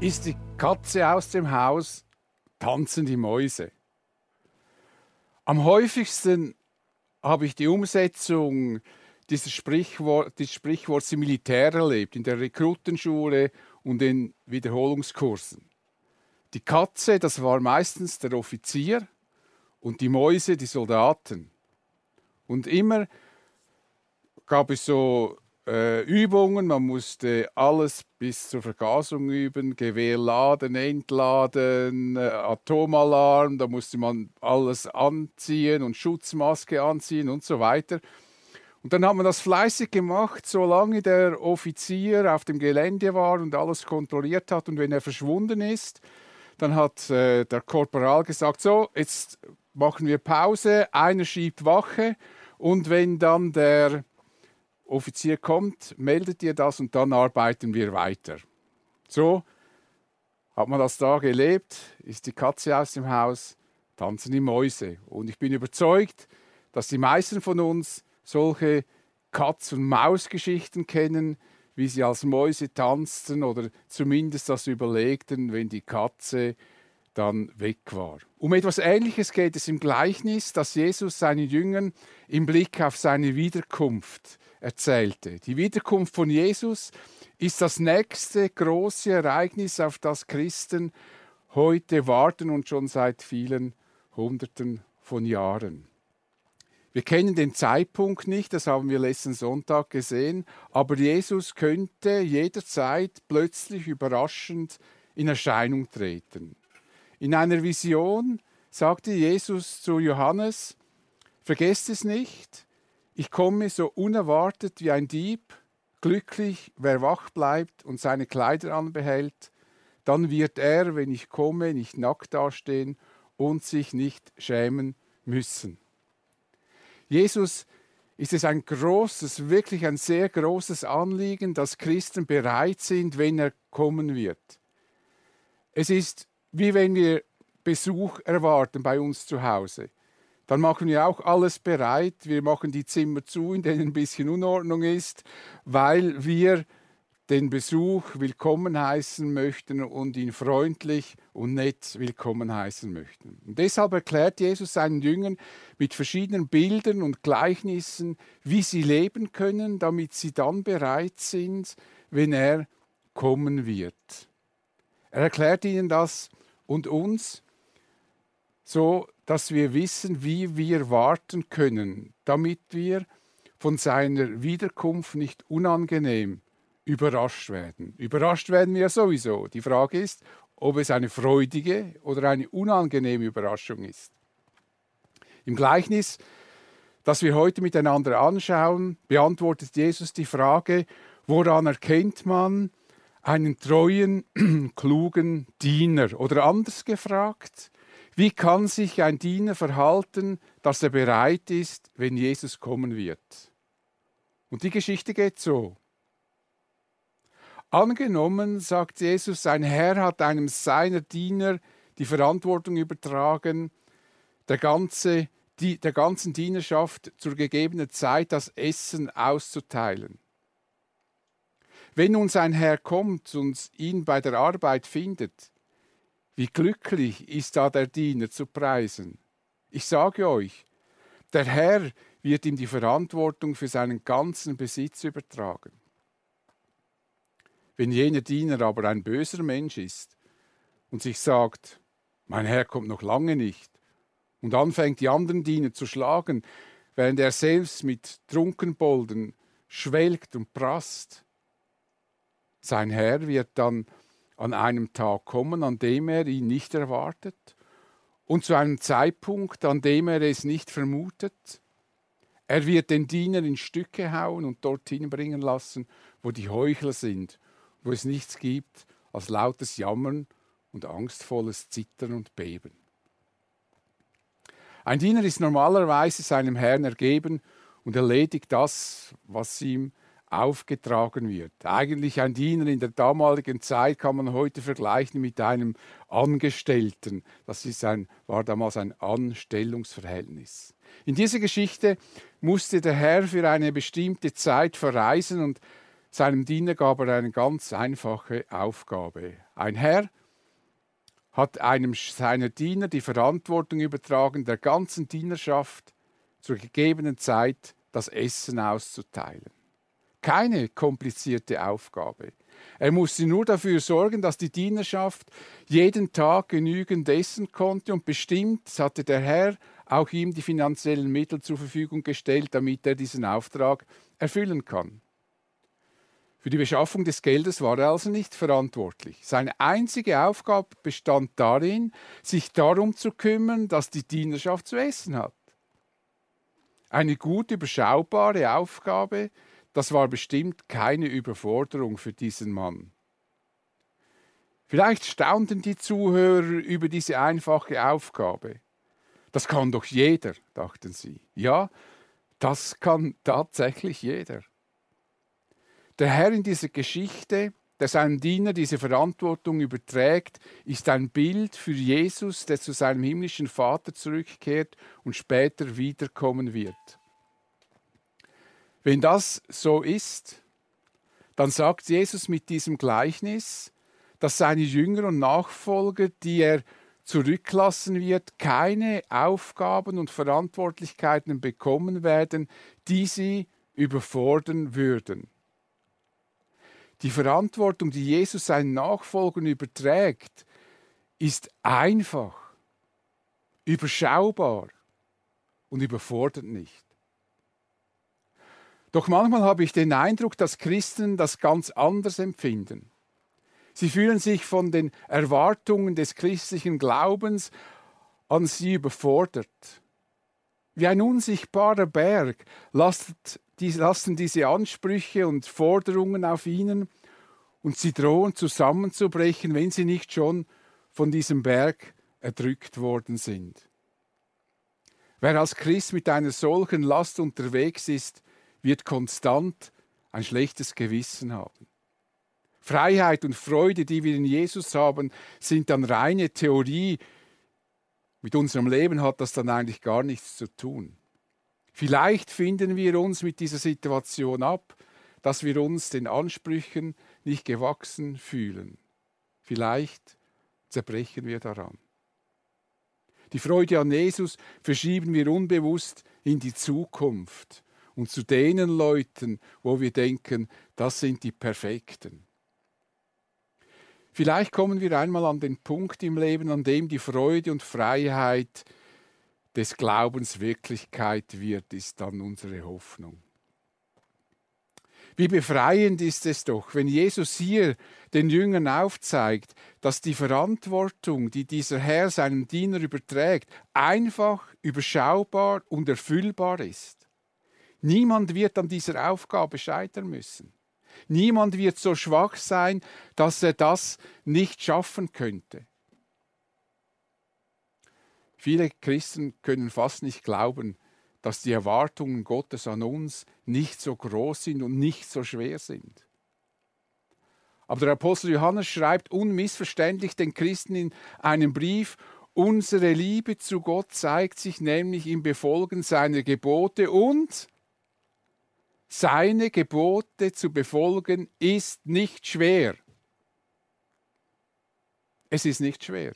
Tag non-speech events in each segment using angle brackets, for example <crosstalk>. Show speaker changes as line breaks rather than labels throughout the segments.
Ist die Katze aus dem Haus, tanzen die Mäuse. Am häufigsten habe ich die Umsetzung dieses, Sprichwort, dieses Sprichworts im Militär erlebt, in der Rekrutenschule und in Wiederholungskursen. Die Katze, das war meistens der Offizier und die Mäuse die Soldaten. Und immer gab es so äh, Übungen, man musste alles bis zur Vergasung üben, Gewehr laden, entladen, äh, Atomalarm, da musste man alles anziehen und Schutzmaske anziehen und so weiter. Und dann hat man das fleißig gemacht, solange der Offizier auf dem Gelände war und alles kontrolliert hat. Und wenn er verschwunden ist, dann hat äh, der Korporal gesagt, so, jetzt machen wir Pause, einer schiebt Wache und wenn dann der Offizier kommt, meldet ihr das und dann arbeiten wir weiter. So hat man das da gelebt, ist die Katze aus dem Haus, tanzen die Mäuse. Und ich bin überzeugt, dass die meisten von uns solche Katz- und Maus-Geschichten kennen, wie sie als Mäuse tanzten oder zumindest das überlegten, wenn die Katze dann weg war. Um etwas Ähnliches geht es im Gleichnis, das Jesus seinen Jüngern im Blick auf seine Wiederkunft erzählte. Die Wiederkunft von Jesus ist das nächste große Ereignis, auf das Christen heute warten und schon seit vielen Hunderten von Jahren. Wir kennen den Zeitpunkt nicht, das haben wir letzten Sonntag gesehen, aber Jesus könnte jederzeit plötzlich überraschend in Erscheinung treten. In einer Vision sagte Jesus zu Johannes, vergesst es nicht, ich komme so unerwartet wie ein Dieb, glücklich, wer wach bleibt und seine Kleider anbehält, dann wird er, wenn ich komme, nicht nackt dastehen und sich nicht schämen müssen. Jesus ist es ein großes, wirklich ein sehr großes Anliegen, dass Christen bereit sind, wenn er kommen wird. Es ist wie wenn wir Besuch erwarten bei uns zu Hause dann machen wir auch alles bereit. Wir machen die Zimmer zu, in denen ein bisschen Unordnung ist, weil wir den Besuch willkommen heißen möchten und ihn freundlich und nett willkommen heißen möchten. Und deshalb erklärt Jesus seinen Jüngern mit verschiedenen Bildern und Gleichnissen, wie sie leben können, damit sie dann bereit sind, wenn er kommen wird. Er erklärt ihnen das und uns so dass wir wissen, wie wir warten können, damit wir von seiner Wiederkunft nicht unangenehm überrascht werden. Überrascht werden wir sowieso. Die Frage ist, ob es eine freudige oder eine unangenehme Überraschung ist. Im Gleichnis, das wir heute miteinander anschauen, beantwortet Jesus die Frage, woran erkennt man einen treuen, <clears throat> klugen Diener? Oder anders gefragt, wie kann sich ein Diener verhalten, dass er bereit ist, wenn Jesus kommen wird? Und die Geschichte geht so. Angenommen, sagt Jesus, sein Herr hat einem seiner Diener die Verantwortung übertragen, der, ganze, die, der ganzen Dienerschaft zur gegebenen Zeit das Essen auszuteilen. Wenn nun sein Herr kommt und ihn bei der Arbeit findet, wie glücklich ist da der Diener zu preisen. Ich sage euch, der Herr wird ihm die Verantwortung für seinen ganzen Besitz übertragen. Wenn jener Diener aber ein böser Mensch ist und sich sagt, mein Herr kommt noch lange nicht, und anfängt die anderen Diener zu schlagen, während er selbst mit Trunkenbolden schwelgt und prasst, sein Herr wird dann an einem Tag kommen, an dem er ihn nicht erwartet und zu einem Zeitpunkt, an dem er es nicht vermutet. Er wird den Diener in Stücke hauen und dorthin bringen lassen, wo die Heuchler sind, wo es nichts gibt als lautes Jammern und angstvolles Zittern und Beben. Ein Diener ist normalerweise seinem Herrn ergeben und erledigt das, was ihm aufgetragen wird. Eigentlich ein Diener in der damaligen Zeit kann man heute vergleichen mit einem Angestellten. Das ist ein, war damals ein Anstellungsverhältnis. In dieser Geschichte musste der Herr für eine bestimmte Zeit verreisen und seinem Diener gab er eine ganz einfache Aufgabe. Ein Herr hat einem seiner Diener die Verantwortung übertragen, der ganzen Dienerschaft zur gegebenen Zeit das Essen auszuteilen. Keine komplizierte Aufgabe. Er musste nur dafür sorgen, dass die Dienerschaft jeden Tag genügend essen konnte und bestimmt hatte der Herr auch ihm die finanziellen Mittel zur Verfügung gestellt, damit er diesen Auftrag erfüllen kann. Für die Beschaffung des Geldes war er also nicht verantwortlich. Seine einzige Aufgabe bestand darin, sich darum zu kümmern, dass die Dienerschaft zu essen hat. Eine gut überschaubare Aufgabe, das war bestimmt keine Überforderung für diesen Mann. Vielleicht staunten die Zuhörer über diese einfache Aufgabe. Das kann doch jeder, dachten sie. Ja, das kann tatsächlich jeder. Der Herr in dieser Geschichte, der seinem Diener diese Verantwortung überträgt, ist ein Bild für Jesus, der zu seinem himmlischen Vater zurückkehrt und später wiederkommen wird. Wenn das so ist, dann sagt Jesus mit diesem Gleichnis, dass seine Jünger und Nachfolger, die er zurücklassen wird, keine Aufgaben und Verantwortlichkeiten bekommen werden, die sie überfordern würden. Die Verantwortung, die Jesus seinen Nachfolgern überträgt, ist einfach, überschaubar und überfordert nicht. Doch manchmal habe ich den Eindruck, dass Christen das ganz anders empfinden. Sie fühlen sich von den Erwartungen des christlichen Glaubens an sie überfordert. Wie ein unsichtbarer Berg lasten diese Ansprüche und Forderungen auf ihnen und sie drohen zusammenzubrechen, wenn sie nicht schon von diesem Berg erdrückt worden sind. Wer als Christ mit einer solchen Last unterwegs ist, wird konstant ein schlechtes Gewissen haben. Freiheit und Freude, die wir in Jesus haben, sind dann reine Theorie. Mit unserem Leben hat das dann eigentlich gar nichts zu tun. Vielleicht finden wir uns mit dieser Situation ab, dass wir uns den Ansprüchen nicht gewachsen fühlen. Vielleicht zerbrechen wir daran. Die Freude an Jesus verschieben wir unbewusst in die Zukunft und zu denen Leuten, wo wir denken, das sind die Perfekten. Vielleicht kommen wir einmal an den Punkt im Leben, an dem die Freude und Freiheit des Glaubens Wirklichkeit wird, ist dann unsere Hoffnung. Wie befreiend ist es doch, wenn Jesus hier den Jüngern aufzeigt, dass die Verantwortung, die dieser Herr seinem Diener überträgt, einfach, überschaubar und erfüllbar ist. Niemand wird an dieser Aufgabe scheitern müssen. Niemand wird so schwach sein, dass er das nicht schaffen könnte. Viele Christen können fast nicht glauben, dass die Erwartungen Gottes an uns nicht so groß sind und nicht so schwer sind. Aber der Apostel Johannes schreibt unmissverständlich den Christen in einem Brief, unsere Liebe zu Gott zeigt sich nämlich im Befolgen seiner Gebote und seine Gebote zu befolgen, ist nicht schwer. Es ist nicht schwer.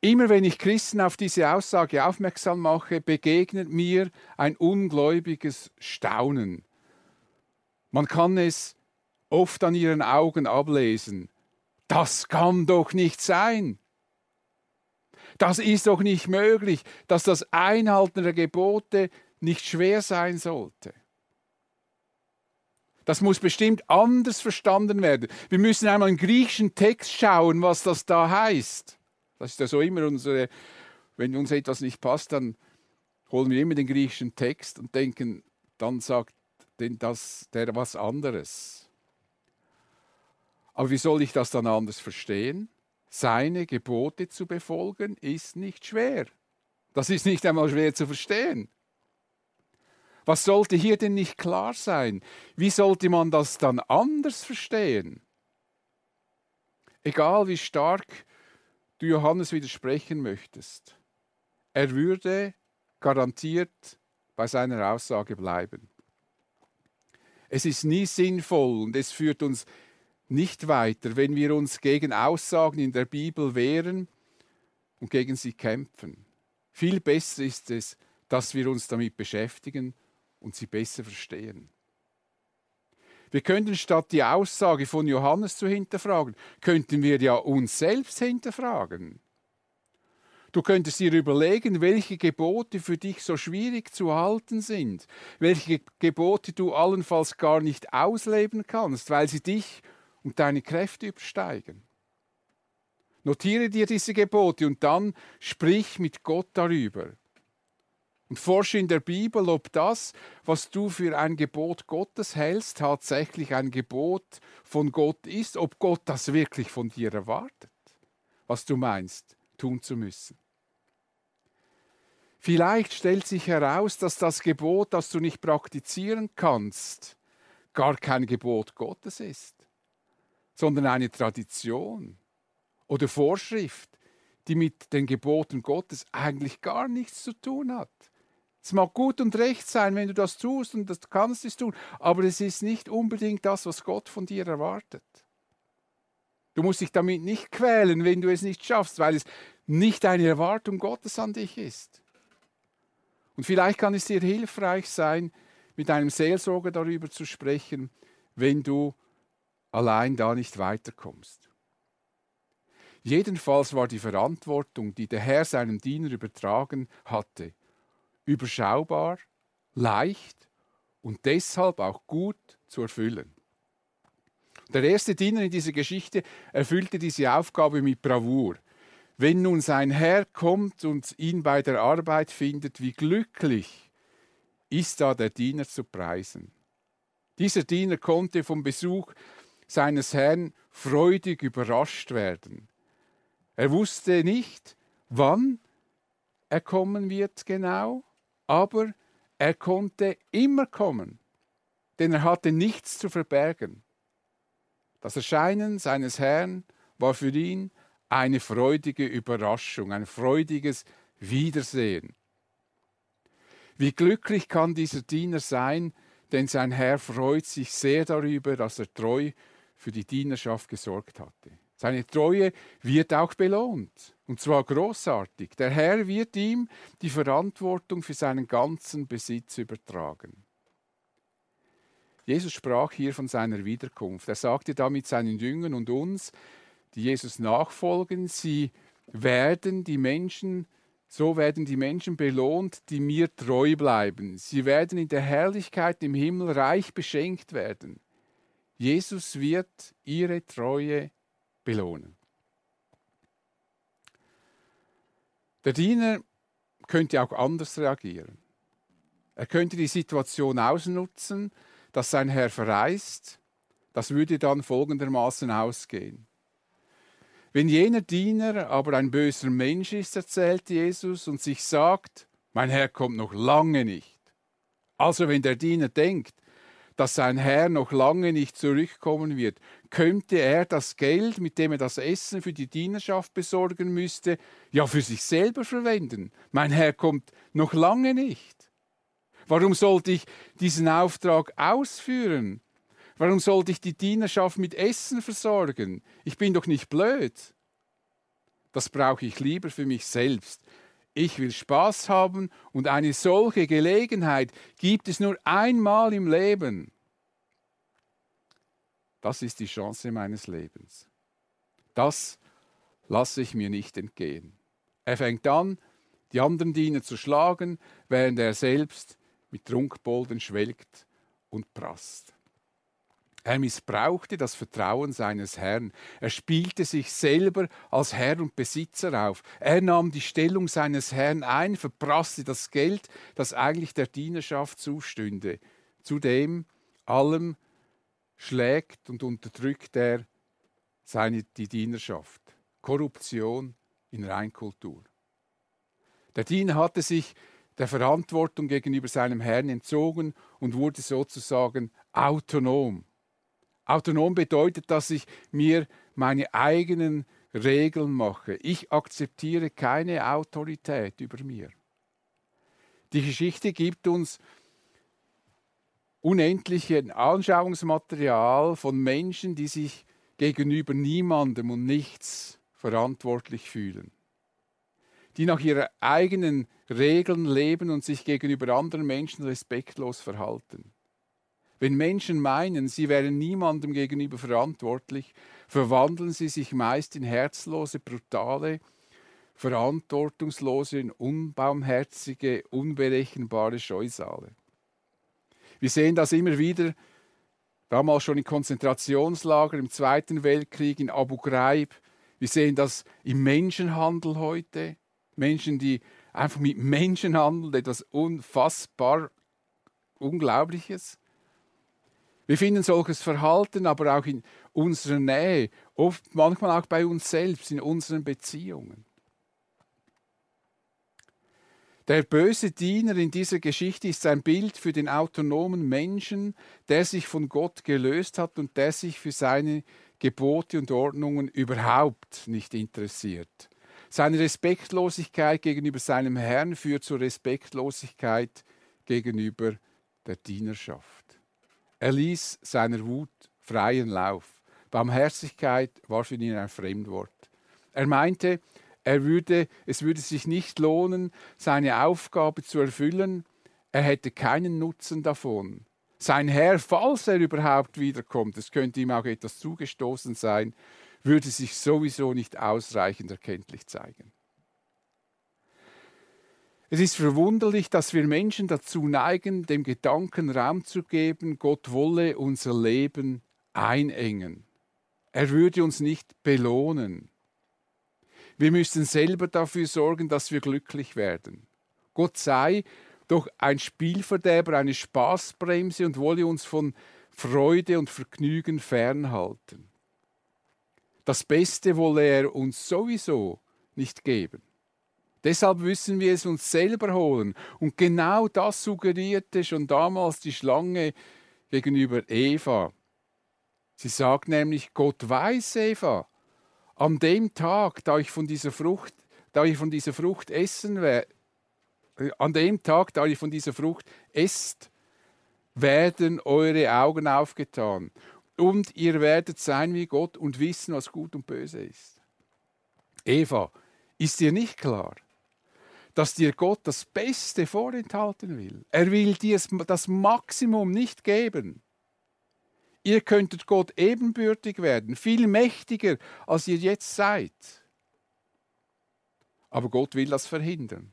Immer wenn ich Christen auf diese Aussage aufmerksam mache, begegnet mir ein ungläubiges Staunen. Man kann es oft an ihren Augen ablesen. Das kann doch nicht sein. Das ist doch nicht möglich, dass das Einhalten der Gebote nicht schwer sein sollte. Das muss bestimmt anders verstanden werden. Wir müssen einmal im griechischen Text schauen, was das da heißt. Das ist ja so immer unsere, wenn uns etwas nicht passt, dann holen wir immer den griechischen Text und denken, dann sagt denn das der was anderes. Aber wie soll ich das dann anders verstehen? Seine Gebote zu befolgen ist nicht schwer. Das ist nicht einmal schwer zu verstehen. Was sollte hier denn nicht klar sein? Wie sollte man das dann anders verstehen? Egal wie stark du Johannes widersprechen möchtest, er würde garantiert bei seiner Aussage bleiben. Es ist nie sinnvoll und es führt uns nicht weiter, wenn wir uns gegen Aussagen in der Bibel wehren und gegen sie kämpfen. Viel besser ist es, dass wir uns damit beschäftigen und sie besser verstehen. Wir könnten statt die Aussage von Johannes zu hinterfragen, könnten wir ja uns selbst hinterfragen. Du könntest dir überlegen, welche Gebote für dich so schwierig zu halten sind, welche Gebote du allenfalls gar nicht ausleben kannst, weil sie dich und deine Kräfte übersteigen. Notiere dir diese Gebote und dann sprich mit Gott darüber. Und forsche in der Bibel, ob das, was du für ein Gebot Gottes hältst, tatsächlich ein Gebot von Gott ist, ob Gott das wirklich von dir erwartet, was du meinst, tun zu müssen. Vielleicht stellt sich heraus, dass das Gebot, das du nicht praktizieren kannst, gar kein Gebot Gottes ist, sondern eine Tradition oder Vorschrift, die mit den Geboten Gottes eigentlich gar nichts zu tun hat. Es mag gut und recht sein, wenn du das tust und das kannst es tun, aber es ist nicht unbedingt das, was Gott von dir erwartet. Du musst dich damit nicht quälen, wenn du es nicht schaffst, weil es nicht eine Erwartung Gottes an dich ist. Und vielleicht kann es dir hilfreich sein, mit einem Seelsorger darüber zu sprechen, wenn du allein da nicht weiterkommst. Jedenfalls war die Verantwortung, die der Herr seinem Diener übertragen hatte, überschaubar, leicht und deshalb auch gut zu erfüllen. Der erste Diener in dieser Geschichte erfüllte diese Aufgabe mit Bravour. Wenn nun sein Herr kommt und ihn bei der Arbeit findet, wie glücklich ist da der Diener zu preisen. Dieser Diener konnte vom Besuch seines Herrn freudig überrascht werden. Er wusste nicht, wann er kommen wird genau, aber er konnte immer kommen, denn er hatte nichts zu verbergen. Das Erscheinen seines Herrn war für ihn eine freudige Überraschung, ein freudiges Wiedersehen. Wie glücklich kann dieser Diener sein, denn sein Herr freut sich sehr darüber, dass er treu für die Dienerschaft gesorgt hatte. Seine Treue wird auch belohnt, und zwar großartig. Der Herr wird ihm die Verantwortung für seinen ganzen Besitz übertragen. Jesus sprach hier von seiner Wiederkunft. Er sagte damit seinen Jüngern und uns, die Jesus nachfolgen, sie werden die Menschen, so werden die Menschen belohnt, die mir treu bleiben. Sie werden in der Herrlichkeit im Himmel reich beschenkt werden. Jesus wird ihre Treue belohnen. Der Diener könnte auch anders reagieren. Er könnte die Situation ausnutzen, dass sein Herr verreist. Das würde dann folgendermaßen ausgehen. Wenn jener Diener aber ein böser Mensch ist, erzählt Jesus, und sich sagt, mein Herr kommt noch lange nicht. Also wenn der Diener denkt, dass sein Herr noch lange nicht zurückkommen wird, könnte er das Geld, mit dem er das Essen für die Dienerschaft besorgen müsste, ja für sich selber verwenden. Mein Herr kommt noch lange nicht. Warum sollte ich diesen Auftrag ausführen? Warum sollte ich die Dienerschaft mit Essen versorgen? Ich bin doch nicht blöd. Das brauche ich lieber für mich selbst. Ich will Spaß haben und eine solche Gelegenheit gibt es nur einmal im Leben. Das ist die Chance meines Lebens. Das lasse ich mir nicht entgehen. Er fängt an, die anderen Diener zu schlagen, während er selbst mit Trunkbolden schwelgt und prasst. Er missbrauchte das Vertrauen seines Herrn. Er spielte sich selber als Herr und Besitzer auf. Er nahm die Stellung seines Herrn ein, verprasste das Geld, das eigentlich der Dienerschaft zustünde. Zudem allem schlägt und unterdrückt er seine, die Dienerschaft. Korruption in Reinkultur. Der Diener hatte sich der Verantwortung gegenüber seinem Herrn entzogen und wurde sozusagen autonom. Autonom bedeutet, dass ich mir meine eigenen Regeln mache. Ich akzeptiere keine Autorität über mir. Die Geschichte gibt uns unendliches Anschauungsmaterial von Menschen, die sich gegenüber niemandem und nichts verantwortlich fühlen, die nach ihren eigenen Regeln leben und sich gegenüber anderen Menschen respektlos verhalten. Wenn Menschen meinen, sie wären niemandem gegenüber verantwortlich, verwandeln sie sich meist in herzlose, brutale, verantwortungslose, unbarmherzige, unberechenbare Scheusale. Wir sehen das immer wieder, damals schon in Konzentrationslagern, im Zweiten Weltkrieg, in Abu Ghraib. Wir sehen das im Menschenhandel heute. Menschen, die einfach mit Menschen handeln, etwas unfassbar Unglaubliches. Wir finden solches Verhalten aber auch in unserer Nähe, oft manchmal auch bei uns selbst, in unseren Beziehungen. Der böse Diener in dieser Geschichte ist ein Bild für den autonomen Menschen, der sich von Gott gelöst hat und der sich für seine Gebote und Ordnungen überhaupt nicht interessiert. Seine Respektlosigkeit gegenüber seinem Herrn führt zur Respektlosigkeit gegenüber der Dienerschaft. Er ließ seiner Wut freien Lauf. Barmherzigkeit war für ihn ein Fremdwort. Er meinte, er würde, es würde sich nicht lohnen, seine Aufgabe zu erfüllen. Er hätte keinen Nutzen davon. Sein Herr, falls er überhaupt wiederkommt, es könnte ihm auch etwas zugestoßen sein, würde sich sowieso nicht ausreichend erkenntlich zeigen. Es ist verwunderlich, dass wir Menschen dazu neigen, dem Gedanken Raum zu geben, Gott wolle unser Leben einengen. Er würde uns nicht belohnen. Wir müssen selber dafür sorgen, dass wir glücklich werden. Gott sei doch ein Spielverderber, eine Spaßbremse und wolle uns von Freude und Vergnügen fernhalten. Das Beste wolle er uns sowieso nicht geben. Deshalb müssen wir es uns selber holen. Und genau das suggerierte schon damals die Schlange gegenüber Eva. Sie sagt nämlich, Gott weiß, Eva, an dem Tag, da ich von dieser Frucht, da ich von dieser Frucht essen werde, an dem Tag, da ihr von dieser Frucht esst, werden eure Augen aufgetan und ihr werdet sein wie Gott und wissen, was gut und böse ist. Eva, ist dir nicht klar, dass dir Gott das Beste vorenthalten will? Er will dir das Maximum nicht geben. Ihr könntet Gott ebenbürtig werden, viel mächtiger, als ihr jetzt seid. Aber Gott will das verhindern.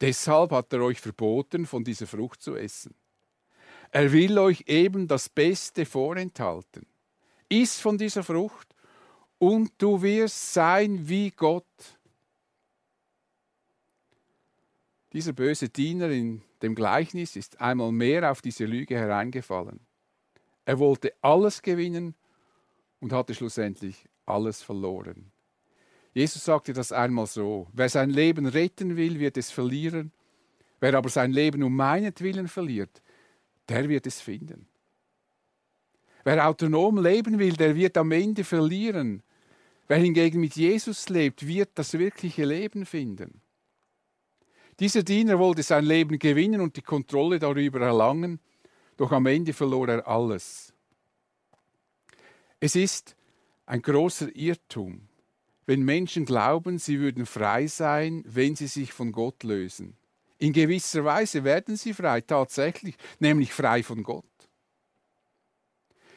Deshalb hat er euch verboten, von dieser Frucht zu essen. Er will euch eben das Beste vorenthalten. Iss von dieser Frucht und du wirst sein wie Gott. Dieser böse Diener in dem Gleichnis ist einmal mehr auf diese Lüge hereingefallen. Er wollte alles gewinnen und hatte schlussendlich alles verloren. Jesus sagte das einmal so, wer sein Leben retten will, wird es verlieren, wer aber sein Leben um meinetwillen verliert, der wird es finden. Wer autonom leben will, der wird am Ende verlieren. Wer hingegen mit Jesus lebt, wird das wirkliche Leben finden. Dieser Diener wollte sein Leben gewinnen und die Kontrolle darüber erlangen, doch am Ende verlor er alles. Es ist ein großer Irrtum, wenn Menschen glauben, sie würden frei sein, wenn sie sich von Gott lösen. In gewisser Weise werden sie frei, tatsächlich, nämlich frei von Gott.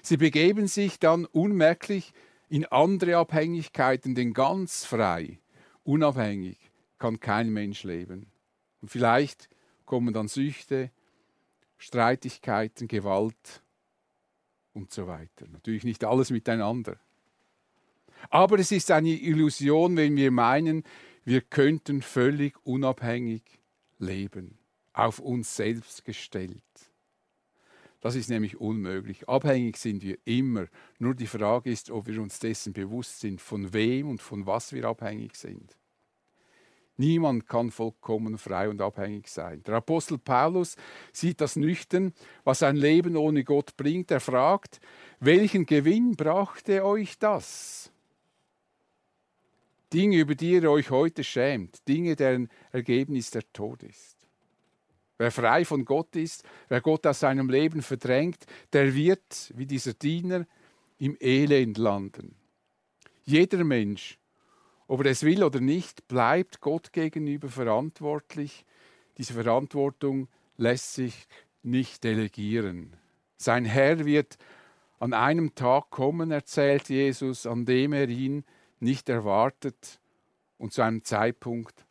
Sie begeben sich dann unmerklich in andere Abhängigkeiten, denn ganz frei, unabhängig kann kein Mensch leben. Und vielleicht kommen dann Süchte, Streitigkeiten, Gewalt und so weiter. Natürlich nicht alles miteinander. Aber es ist eine Illusion, wenn wir meinen, wir könnten völlig unabhängig leben, auf uns selbst gestellt. Das ist nämlich unmöglich. Abhängig sind wir immer. Nur die Frage ist, ob wir uns dessen bewusst sind, von wem und von was wir abhängig sind. Niemand kann vollkommen frei und abhängig sein. Der Apostel Paulus sieht das nüchtern, was ein Leben ohne Gott bringt. Er fragt, welchen Gewinn brachte euch das? Dinge, über die ihr euch heute schämt, Dinge, deren Ergebnis der Tod ist. Wer frei von Gott ist, wer Gott aus seinem Leben verdrängt, der wird, wie dieser Diener, im Elend landen. Jeder Mensch, ob er es will oder nicht, bleibt Gott gegenüber verantwortlich. Diese Verantwortung lässt sich nicht delegieren. Sein Herr wird an einem Tag kommen, erzählt Jesus, an dem er ihn nicht erwartet und zu einem Zeitpunkt,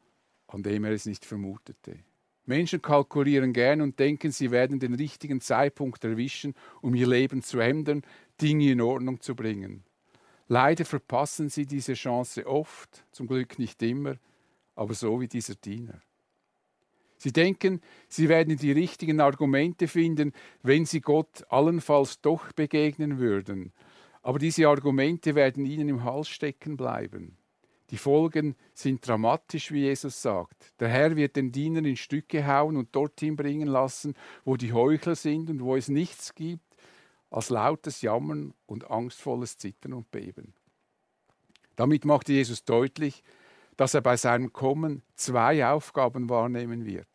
an dem er es nicht vermutete. Menschen kalkulieren gern und denken, sie werden den richtigen Zeitpunkt erwischen, um ihr Leben zu ändern, Dinge in Ordnung zu bringen. Leider verpassen sie diese Chance oft, zum Glück nicht immer, aber so wie dieser Diener. Sie denken, sie werden die richtigen Argumente finden, wenn sie Gott allenfalls doch begegnen würden. Aber diese Argumente werden ihnen im Hals stecken bleiben. Die Folgen sind dramatisch, wie Jesus sagt. Der Herr wird den Diener in Stücke hauen und dorthin bringen lassen, wo die Heuchler sind und wo es nichts gibt als lautes Jammern und angstvolles Zittern und Beben. Damit machte Jesus deutlich, dass er bei seinem Kommen zwei Aufgaben wahrnehmen wird.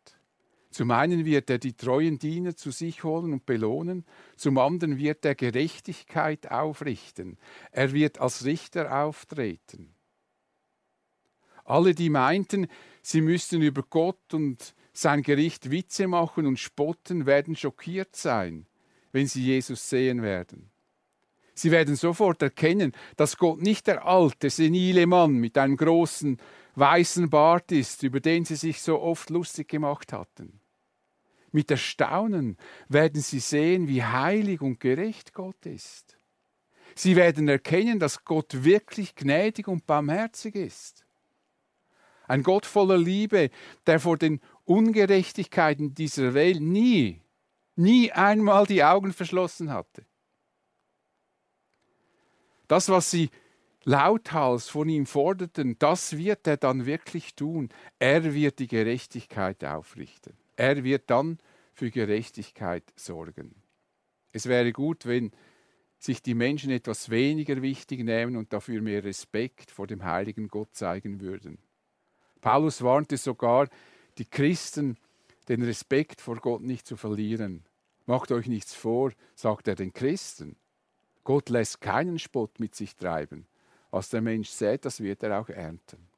Zum einen wird er die treuen Diener zu sich holen und belohnen, zum anderen wird er Gerechtigkeit aufrichten. Er wird als Richter auftreten. Alle, die meinten, sie müssten über Gott und sein Gericht Witze machen und spotten, werden schockiert sein, wenn sie Jesus sehen werden. Sie werden sofort erkennen, dass Gott nicht der alte, senile Mann mit einem großen weißen Bart ist, über den sie sich so oft lustig gemacht hatten. Mit Erstaunen werden sie sehen, wie heilig und gerecht Gott ist. Sie werden erkennen, dass Gott wirklich gnädig und barmherzig ist. Ein Gott voller Liebe, der vor den Ungerechtigkeiten dieser Welt nie, nie einmal die Augen verschlossen hatte. Das, was sie lauthals von ihm forderten, das wird er dann wirklich tun. Er wird die Gerechtigkeit aufrichten. Er wird dann für Gerechtigkeit sorgen. Es wäre gut, wenn sich die Menschen etwas weniger wichtig nehmen und dafür mehr Respekt vor dem heiligen Gott zeigen würden. Paulus warnte sogar die Christen, den Respekt vor Gott nicht zu verlieren. Macht euch nichts vor, sagt er den Christen. Gott lässt keinen Spott mit sich treiben. Was der Mensch sät, das wird er auch ernten.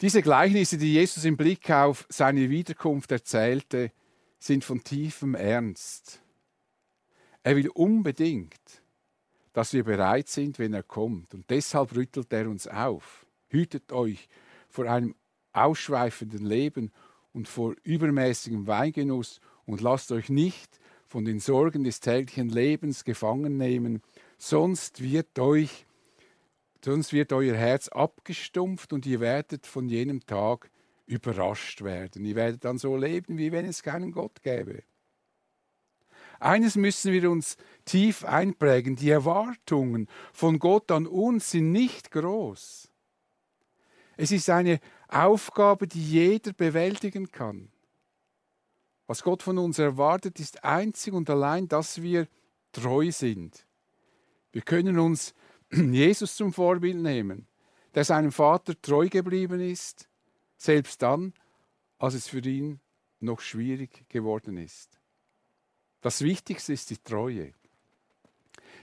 Diese Gleichnisse, die Jesus im Blick auf seine Wiederkunft erzählte, sind von tiefem Ernst. Er will unbedingt, dass wir bereit sind, wenn er kommt. Und deshalb rüttelt er uns auf. Hütet euch vor einem ausschweifenden Leben und vor übermäßigem Weingenuss und lasst euch nicht von den Sorgen des täglichen Lebens gefangen nehmen, sonst wird euch sonst wird euer Herz abgestumpft und ihr werdet von jenem Tag überrascht werden. Ihr werdet dann so leben, wie wenn es keinen Gott gäbe. Eines müssen wir uns tief einprägen, die Erwartungen von Gott an uns sind nicht groß. Es ist eine Aufgabe, die jeder bewältigen kann. Was Gott von uns erwartet, ist einzig und allein, dass wir treu sind. Wir können uns <clears throat> Jesus zum Vorbild nehmen, der seinem Vater treu geblieben ist, selbst dann, als es für ihn noch schwierig geworden ist. Das Wichtigste ist die Treue.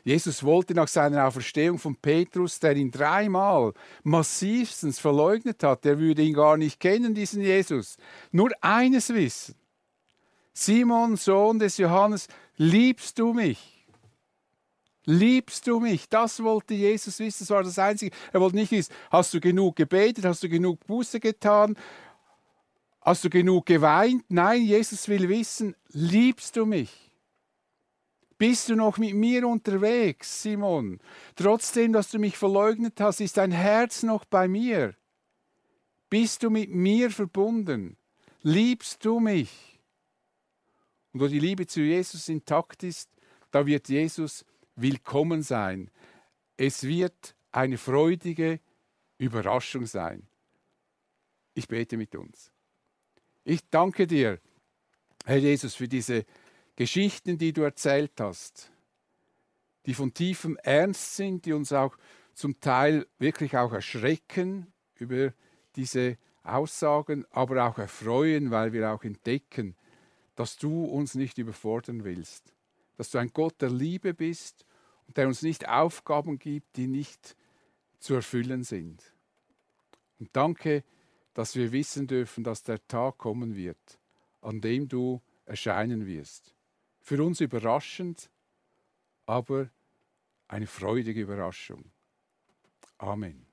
Jesus wollte nach seiner Auferstehung von Petrus, der ihn dreimal massivstens verleugnet hat, der würde ihn gar nicht kennen, diesen Jesus, nur eines wissen. Simon, Sohn des Johannes, liebst du mich? Liebst du mich? Das wollte Jesus wissen, das war das Einzige. Er wollte nicht wissen, hast du genug gebetet, hast du genug Buße getan, hast du genug geweint? Nein, Jesus will wissen, liebst du mich? Bist du noch mit mir unterwegs, Simon? Trotzdem, dass du mich verleugnet hast, ist dein Herz noch bei mir. Bist du mit mir verbunden? Liebst du mich? Und wo die Liebe zu Jesus intakt ist, da wird Jesus willkommen sein. Es wird eine freudige Überraschung sein. Ich bete mit uns. Ich danke dir, Herr Jesus, für diese Geschichten, die du erzählt hast, die von tiefem Ernst sind, die uns auch zum Teil wirklich auch erschrecken über diese Aussagen, aber auch erfreuen, weil wir auch entdecken, dass du uns nicht überfordern willst. dass du ein Gott der Liebe bist und der uns nicht Aufgaben gibt, die nicht zu erfüllen sind. Und danke, dass wir wissen dürfen, dass der Tag kommen wird, an dem du erscheinen wirst. Für uns überraschend, aber eine freudige Überraschung. Amen.